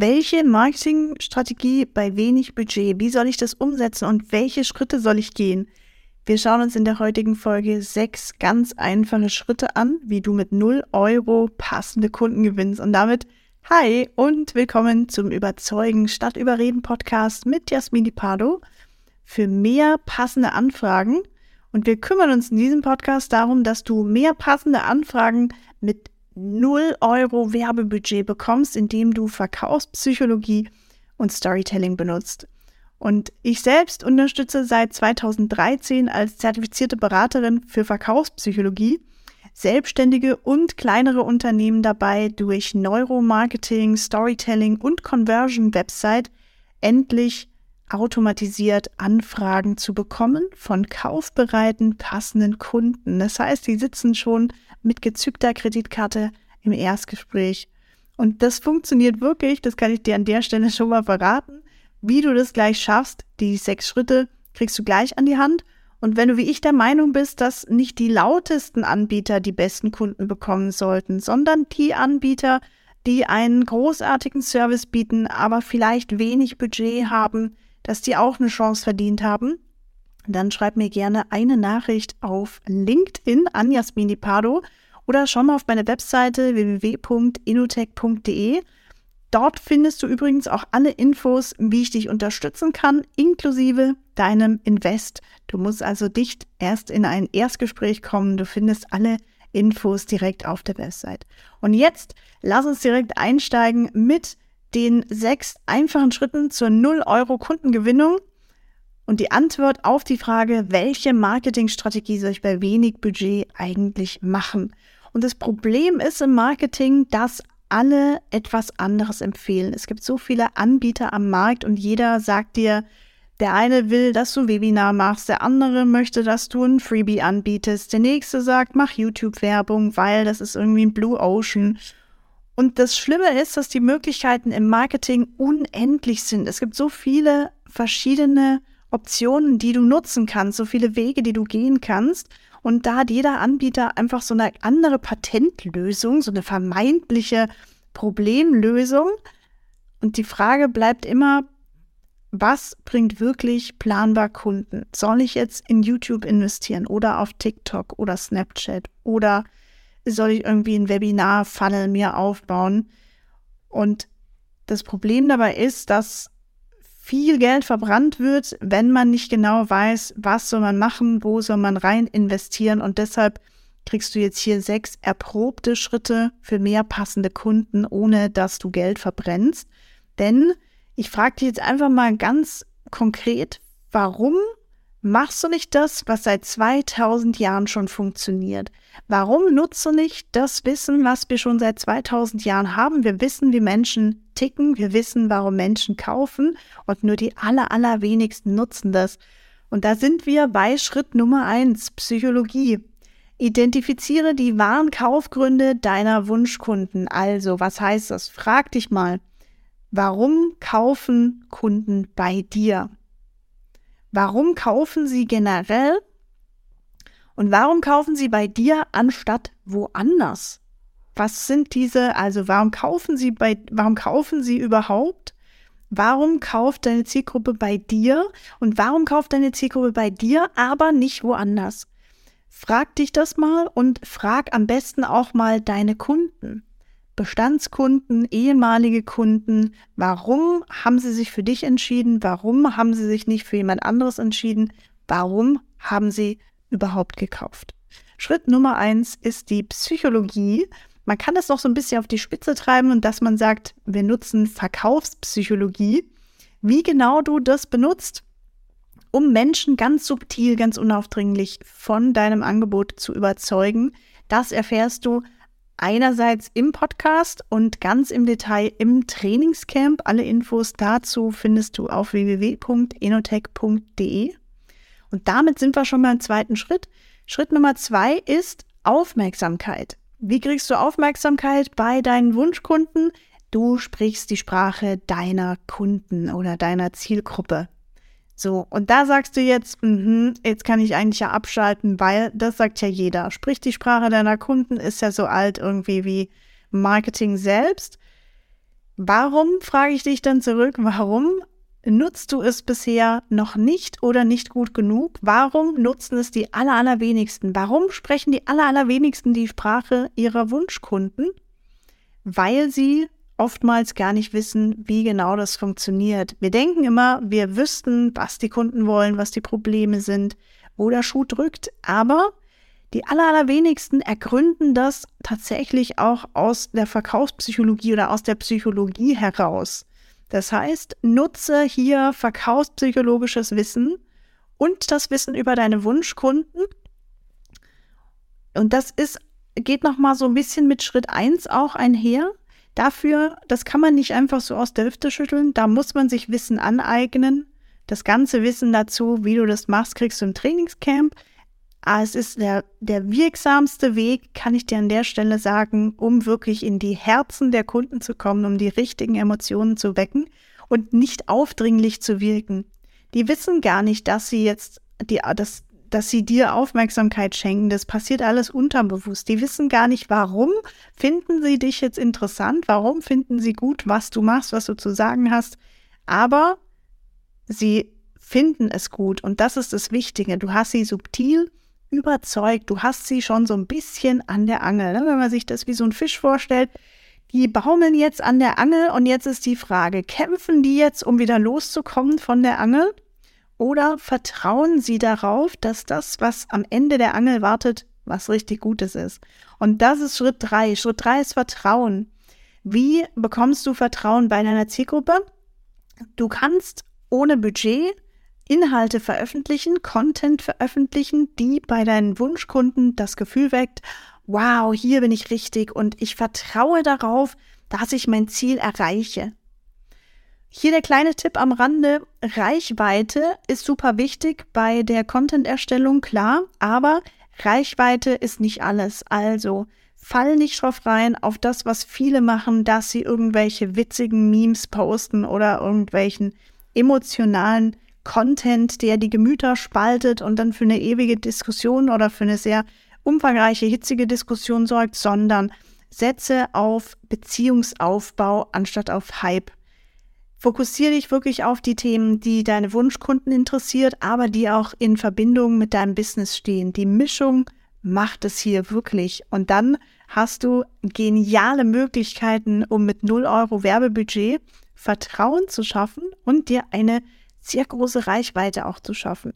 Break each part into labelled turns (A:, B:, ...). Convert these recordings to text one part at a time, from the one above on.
A: Welche Marketingstrategie bei wenig Budget? Wie soll ich das umsetzen und welche Schritte soll ich gehen? Wir schauen uns in der heutigen Folge sechs ganz einfache Schritte an, wie du mit 0 Euro passende Kunden gewinnst. Und damit hi und willkommen zum Überzeugen statt Überreden Podcast mit Jasmini Pardo für mehr passende Anfragen. Und wir kümmern uns in diesem Podcast darum, dass du mehr passende Anfragen mit 0 Euro Werbebudget bekommst, indem du Verkaufspsychologie und Storytelling benutzt. Und ich selbst unterstütze seit 2013 als zertifizierte Beraterin für Verkaufspsychologie selbstständige und kleinere Unternehmen dabei, durch Neuromarketing, Storytelling und Conversion Website endlich automatisiert Anfragen zu bekommen von kaufbereiten, passenden Kunden. Das heißt, die sitzen schon mit gezückter Kreditkarte im Erstgespräch. Und das funktioniert wirklich, das kann ich dir an der Stelle schon mal verraten. Wie du das gleich schaffst, die sechs Schritte kriegst du gleich an die Hand. Und wenn du wie ich der Meinung bist, dass nicht die lautesten Anbieter die besten Kunden bekommen sollten, sondern die Anbieter, die einen großartigen Service bieten, aber vielleicht wenig Budget haben, dass die auch eine Chance verdient haben, dann schreib mir gerne eine Nachricht auf LinkedIn an Jasmini Pardo oder schau mal auf meine Webseite www.inotech.de. Dort findest du übrigens auch alle Infos, wie ich dich unterstützen kann, inklusive deinem Invest. Du musst also nicht erst in ein Erstgespräch kommen. Du findest alle Infos direkt auf der Website. Und jetzt lass uns direkt einsteigen mit den sechs einfachen Schritten zur 0 Euro Kundengewinnung. Und die Antwort auf die Frage, welche Marketingstrategie soll ich bei wenig Budget eigentlich machen? Und das Problem ist im Marketing, dass alle etwas anderes empfehlen. Es gibt so viele Anbieter am Markt und jeder sagt dir, der eine will, dass du ein Webinar machst, der andere möchte, dass du ein Freebie anbietest, der nächste sagt, mach YouTube-Werbung, weil das ist irgendwie ein Blue Ocean. Und das Schlimme ist, dass die Möglichkeiten im Marketing unendlich sind. Es gibt so viele verschiedene Optionen, die du nutzen kannst, so viele Wege, die du gehen kannst. Und da hat jeder Anbieter einfach so eine andere Patentlösung, so eine vermeintliche Problemlösung. Und die Frage bleibt immer, was bringt wirklich planbar Kunden? Soll ich jetzt in YouTube investieren oder auf TikTok oder Snapchat oder soll ich irgendwie ein Webinar-Funnel mir aufbauen? Und das Problem dabei ist, dass viel Geld verbrannt wird, wenn man nicht genau weiß, was soll man machen, wo soll man rein investieren. Und deshalb kriegst du jetzt hier sechs erprobte Schritte für mehr passende Kunden, ohne dass du Geld verbrennst. Denn ich frage dich jetzt einfach mal ganz konkret, warum machst du nicht das, was seit 2000 Jahren schon funktioniert? Warum nutzt du nicht das Wissen, was wir schon seit 2000 Jahren haben? Wir wissen, wie Menschen ticken, wir wissen, warum Menschen kaufen und nur die aller, allerwenigsten nutzen das. Und da sind wir bei Schritt Nummer eins, Psychologie. Identifiziere die wahren Kaufgründe deiner Wunschkunden. Also, was heißt das? Frag dich mal, warum kaufen Kunden bei dir? Warum kaufen sie generell? Und warum kaufen sie bei dir anstatt woanders? Was sind diese, also warum kaufen sie bei, warum kaufen sie überhaupt? Warum kauft deine Zielgruppe bei dir? Und warum kauft deine Zielgruppe bei dir, aber nicht woanders? Frag dich das mal und frag am besten auch mal deine Kunden. Bestandskunden, ehemalige Kunden, warum haben sie sich für dich entschieden? Warum haben sie sich nicht für jemand anderes entschieden? Warum haben sie überhaupt gekauft? Schritt Nummer eins ist die Psychologie. Man kann das noch so ein bisschen auf die Spitze treiben und dass man sagt, wir nutzen Verkaufspsychologie. Wie genau du das benutzt, um Menschen ganz subtil, ganz unaufdringlich von deinem Angebot zu überzeugen, das erfährst du einerseits im Podcast und ganz im Detail im Trainingscamp. Alle Infos dazu findest du auf www.enotech.de. Und damit sind wir schon beim zweiten Schritt. Schritt Nummer zwei ist Aufmerksamkeit. Wie kriegst du Aufmerksamkeit bei deinen Wunschkunden? Du sprichst die Sprache deiner Kunden oder deiner Zielgruppe. So, und da sagst du jetzt, mh, jetzt kann ich eigentlich ja abschalten, weil das sagt ja jeder. Sprich die Sprache deiner Kunden ist ja so alt irgendwie wie Marketing selbst. warum, frage ich dich dann zurück, warum nutzt du es bisher noch nicht oder nicht gut genug? Warum nutzen es die aller, allerwenigsten? Warum sprechen die aller, allerwenigsten die Sprache ihrer Wunschkunden? Weil sie oftmals gar nicht wissen, wie genau das funktioniert. Wir denken immer, wir wüssten, was die Kunden wollen, was die Probleme sind, wo der Schuh drückt, aber die aller, allerwenigsten ergründen das tatsächlich auch aus der Verkaufspsychologie oder aus der Psychologie heraus. Das heißt, nutze hier verkaufspsychologisches Wissen und das Wissen über deine Wunschkunden. Und das ist, geht nochmal so ein bisschen mit Schritt 1 auch einher. Dafür, das kann man nicht einfach so aus der Hüfte schütteln. Da muss man sich Wissen aneignen. Das ganze Wissen dazu, wie du das machst, kriegst du im Trainingscamp. Aber es ist der, der wirksamste Weg, kann ich dir an der Stelle sagen, um wirklich in die Herzen der Kunden zu kommen, um die richtigen Emotionen zu wecken und nicht aufdringlich zu wirken. Die wissen gar nicht, dass sie jetzt die, das, dass sie dir Aufmerksamkeit schenken. Das passiert alles unterbewusst. Die wissen gar nicht, warum finden sie dich jetzt interessant, warum finden sie gut, was du machst, was du zu sagen hast. Aber sie finden es gut und das ist das Wichtige. Du hast sie subtil überzeugt, du hast sie schon so ein bisschen an der Angel. Ne? Wenn man sich das wie so ein Fisch vorstellt, die baumeln jetzt an der Angel und jetzt ist die Frage, kämpfen die jetzt, um wieder loszukommen von der Angel? Oder vertrauen sie darauf, dass das, was am Ende der Angel wartet, was richtig Gutes ist? Und das ist Schritt drei. Schritt drei ist Vertrauen. Wie bekommst du Vertrauen bei deiner Zielgruppe? Du kannst ohne Budget Inhalte veröffentlichen, Content veröffentlichen, die bei deinen Wunschkunden das Gefühl weckt, wow, hier bin ich richtig und ich vertraue darauf, dass ich mein Ziel erreiche. Hier der kleine Tipp am Rande. Reichweite ist super wichtig bei der Content-Erstellung, klar, aber Reichweite ist nicht alles. Also fall nicht drauf rein auf das, was viele machen, dass sie irgendwelche witzigen Memes posten oder irgendwelchen emotionalen Content, der die Gemüter spaltet und dann für eine ewige Diskussion oder für eine sehr umfangreiche, hitzige Diskussion sorgt, sondern setze auf Beziehungsaufbau anstatt auf Hype. Fokussiere dich wirklich auf die Themen, die deine Wunschkunden interessiert, aber die auch in Verbindung mit deinem Business stehen. Die Mischung macht es hier wirklich. Und dann hast du geniale Möglichkeiten, um mit 0 Euro Werbebudget Vertrauen zu schaffen und dir eine sehr große Reichweite auch zu schaffen.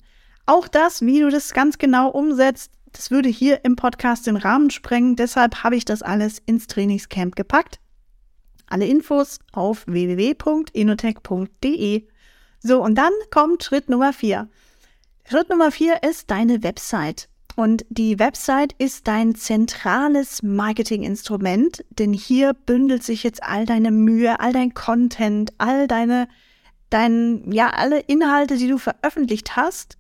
A: Auch das, wie du das ganz genau umsetzt, das würde hier im Podcast den Rahmen sprengen. Deshalb habe ich das alles ins Trainingscamp gepackt. Alle Infos auf www.inotech.de. So, und dann kommt Schritt Nummer vier. Schritt Nummer vier ist deine Website. Und die Website ist dein zentrales Marketinginstrument, denn hier bündelt sich jetzt all deine Mühe, all dein Content, all deine dein, ja, alle Inhalte, die du veröffentlicht hast,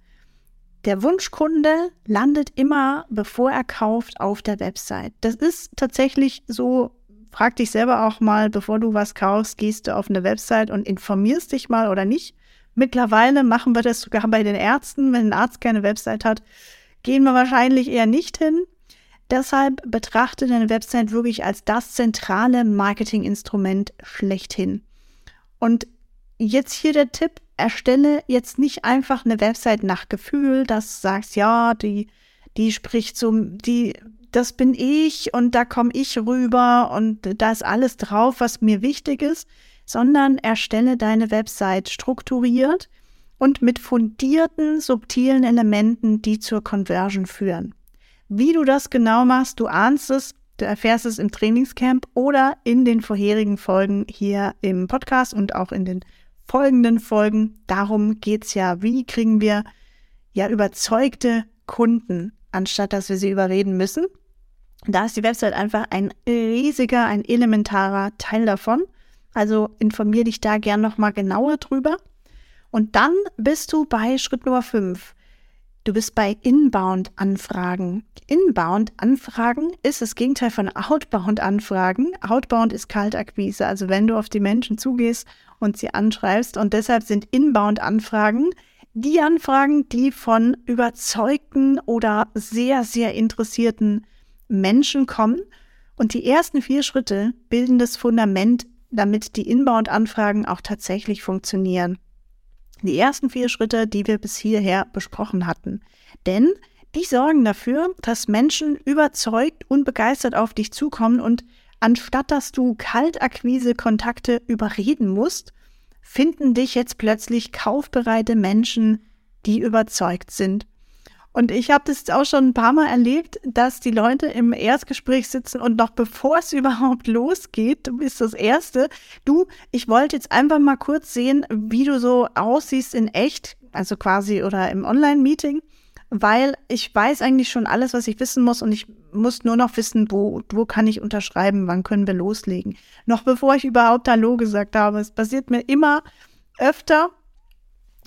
A: der Wunschkunde landet immer, bevor er kauft, auf der Website. Das ist tatsächlich so. Frag dich selber auch mal, bevor du was kaufst, gehst du auf eine Website und informierst dich mal oder nicht. Mittlerweile machen wir das sogar bei den Ärzten. Wenn ein Arzt keine Website hat, gehen wir wahrscheinlich eher nicht hin. Deshalb betrachte deine Website wirklich als das zentrale Marketinginstrument schlechthin. Und Jetzt hier der Tipp, erstelle jetzt nicht einfach eine Website nach Gefühl, dass du sagst, ja, die, die spricht so, die, das bin ich und da komme ich rüber und da ist alles drauf, was mir wichtig ist, sondern erstelle deine Website strukturiert und mit fundierten, subtilen Elementen, die zur Conversion führen. Wie du das genau machst, du ahnst es, du erfährst es im Trainingscamp oder in den vorherigen Folgen hier im Podcast und auch in den folgenden Folgen. Darum geht es ja, wie kriegen wir ja überzeugte Kunden, anstatt dass wir sie überreden müssen. Da ist die Website einfach ein riesiger, ein elementarer Teil davon. Also informier dich da gern nochmal genauer drüber. Und dann bist du bei Schritt Nummer 5. Du bist bei Inbound-Anfragen. Inbound-Anfragen ist das Gegenteil von Outbound-Anfragen. Outbound ist Kaltakquise, also wenn du auf die Menschen zugehst und sie anschreibst. Und deshalb sind Inbound-Anfragen die Anfragen, die von überzeugten oder sehr, sehr interessierten Menschen kommen. Und die ersten vier Schritte bilden das Fundament damit die Inbound-Anfragen auch tatsächlich funktionieren. Die ersten vier Schritte, die wir bis hierher besprochen hatten. Denn die sorgen dafür, dass Menschen überzeugt und begeistert auf dich zukommen und anstatt dass du Kaltakquise-Kontakte überreden musst, finden dich jetzt plötzlich kaufbereite Menschen, die überzeugt sind. Und ich habe das auch schon ein paar Mal erlebt, dass die Leute im Erstgespräch sitzen und noch bevor es überhaupt losgeht, du bist das Erste, du, ich wollte jetzt einfach mal kurz sehen, wie du so aussiehst in echt, also quasi oder im Online-Meeting, weil ich weiß eigentlich schon alles, was ich wissen muss und ich muss nur noch wissen, wo, wo kann ich unterschreiben, wann können wir loslegen. Noch bevor ich überhaupt Hallo gesagt habe. Es passiert mir immer öfter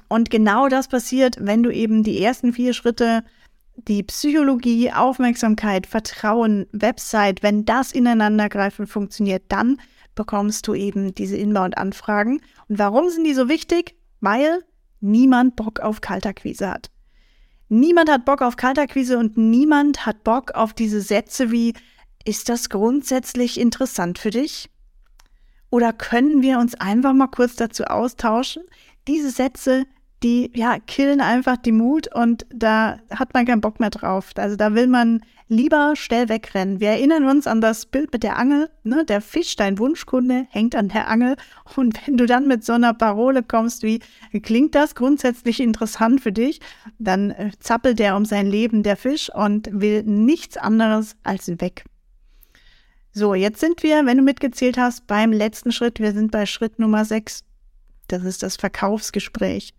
A: und genau das passiert, wenn du eben die ersten vier Schritte, die Psychologie, Aufmerksamkeit, Vertrauen, Website, wenn das ineinandergreifen funktioniert, dann bekommst du eben diese Inbound-Anfragen. Und warum sind die so wichtig? Weil niemand Bock auf Kaltakquise hat. Niemand hat Bock auf Kaltakquise und niemand hat Bock auf diese Sätze wie, ist das grundsätzlich interessant für dich? Oder können wir uns einfach mal kurz dazu austauschen? Diese Sätze, die ja killen einfach die Mut und da hat man keinen Bock mehr drauf. Also da will man lieber schnell wegrennen. Wir erinnern uns an das Bild mit der Angel. Ne? Der Fisch, dein Wunschkunde, hängt an der Angel. Und wenn du dann mit so einer Parole kommst wie, klingt das grundsätzlich interessant für dich, dann äh, zappelt der um sein Leben, der Fisch, und will nichts anderes als weg. So, jetzt sind wir, wenn du mitgezählt hast, beim letzten Schritt. Wir sind bei Schritt Nummer 6. Das ist das Verkaufsgespräch.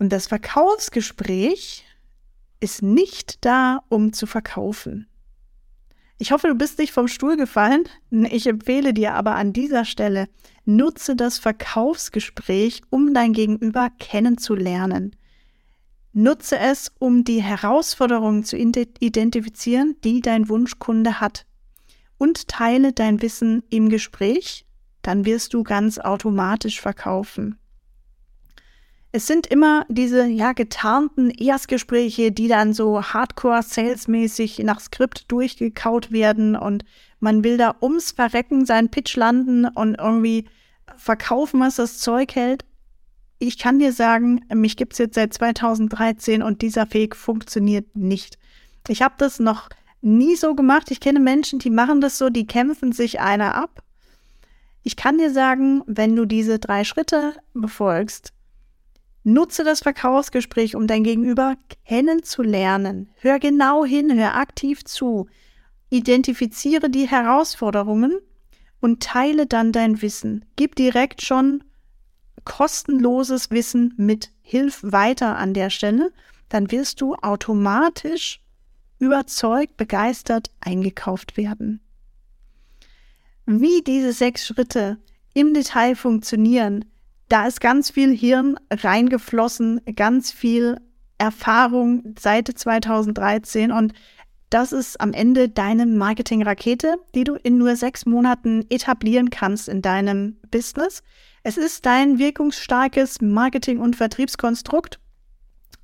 A: Und das Verkaufsgespräch ist nicht da, um zu verkaufen. Ich hoffe, du bist nicht vom Stuhl gefallen. Ich empfehle dir aber an dieser Stelle, nutze das Verkaufsgespräch, um dein Gegenüber kennenzulernen. Nutze es, um die Herausforderungen zu identifizieren, die dein Wunschkunde hat. Und teile dein Wissen im Gespräch, dann wirst du ganz automatisch verkaufen. Es sind immer diese ja getarnten Erstgespräche, die dann so hardcore salesmäßig nach Skript durchgekaut werden und man will da ums Verrecken seinen Pitch landen und irgendwie verkaufen, was das Zeug hält. Ich kann dir sagen, mich gibt's jetzt seit 2013 und dieser Weg funktioniert nicht. Ich habe das noch nie so gemacht. Ich kenne Menschen, die machen das so, die kämpfen sich einer ab. Ich kann dir sagen, wenn du diese drei Schritte befolgst, Nutze das Verkaufsgespräch, um dein Gegenüber kennenzulernen. Hör genau hin, hör aktiv zu. Identifiziere die Herausforderungen und teile dann dein Wissen. Gib direkt schon kostenloses Wissen mit. Hilf weiter an der Stelle. Dann wirst du automatisch überzeugt, begeistert eingekauft werden. Wie diese sechs Schritte im Detail funktionieren, da ist ganz viel Hirn reingeflossen, ganz viel Erfahrung seit 2013 und das ist am Ende deine Marketing-Rakete, die du in nur sechs Monaten etablieren kannst in deinem Business. Es ist dein wirkungsstarkes Marketing- und Vertriebskonstrukt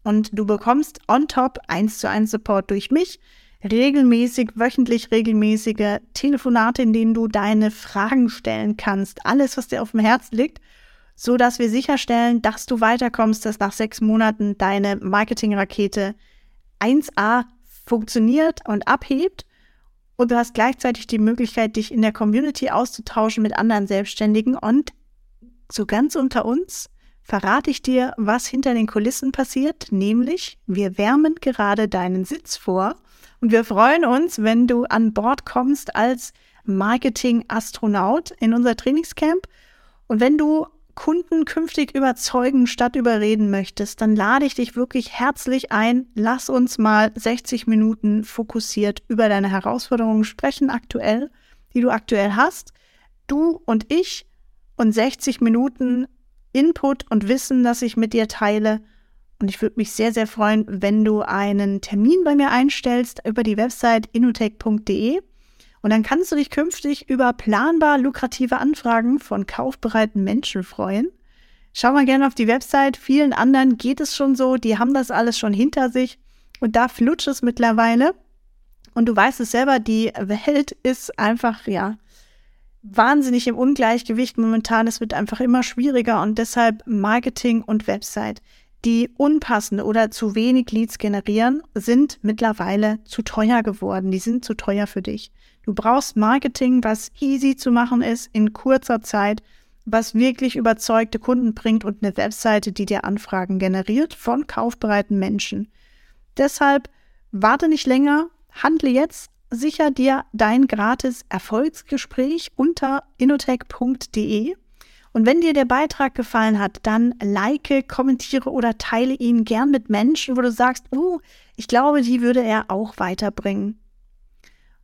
A: und du bekommst on top 1 zu 1 Support durch mich, regelmäßig, wöchentlich regelmäßige Telefonate, in denen du deine Fragen stellen kannst, alles, was dir auf dem Herz liegt so dass wir sicherstellen, dass du weiterkommst, dass nach sechs Monaten deine Marketingrakete 1a funktioniert und abhebt. Und du hast gleichzeitig die Möglichkeit, dich in der Community auszutauschen mit anderen Selbstständigen. Und so ganz unter uns verrate ich dir, was hinter den Kulissen passiert, nämlich wir wärmen gerade deinen Sitz vor und wir freuen uns, wenn du an Bord kommst als Marketing-Astronaut in unser Trainingscamp. Und wenn du Kunden künftig überzeugen statt überreden möchtest, dann lade ich dich wirklich herzlich ein. Lass uns mal 60 Minuten fokussiert über deine Herausforderungen sprechen aktuell, die du aktuell hast. Du und ich und 60 Minuten Input und Wissen, das ich mit dir teile. Und ich würde mich sehr, sehr freuen, wenn du einen Termin bei mir einstellst über die Website inutech.de. Und dann kannst du dich künftig über planbar lukrative Anfragen von kaufbereiten Menschen freuen. Schau mal gerne auf die Website. Vielen anderen geht es schon so. Die haben das alles schon hinter sich. Und da flutscht es mittlerweile. Und du weißt es selber, die Welt ist einfach, ja, wahnsinnig im Ungleichgewicht momentan. Es wird einfach immer schwieriger und deshalb Marketing und Website, die unpassende oder zu wenig Leads generieren, sind mittlerweile zu teuer geworden. Die sind zu teuer für dich. Du brauchst Marketing, was easy zu machen ist, in kurzer Zeit, was wirklich überzeugte Kunden bringt und eine Webseite, die dir Anfragen generiert von kaufbereiten Menschen. Deshalb warte nicht länger, handle jetzt, sicher dir dein gratis Erfolgsgespräch unter inotech.de. Und wenn dir der Beitrag gefallen hat, dann like, kommentiere oder teile ihn gern mit Menschen, wo du sagst, oh, ich glaube, die würde er auch weiterbringen.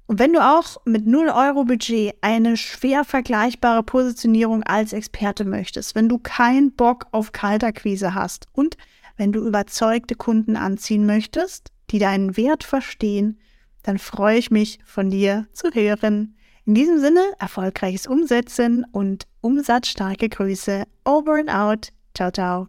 A: Und wenn du auch mit 0 Euro Budget eine schwer vergleichbare Positionierung als Experte möchtest, wenn du keinen Bock auf Kalterquise hast und wenn du überzeugte Kunden anziehen möchtest, die deinen Wert verstehen, dann freue ich mich von dir zu hören. In diesem Sinne, erfolgreiches Umsetzen und umsatzstarke Grüße. Over and out. Ciao, ciao.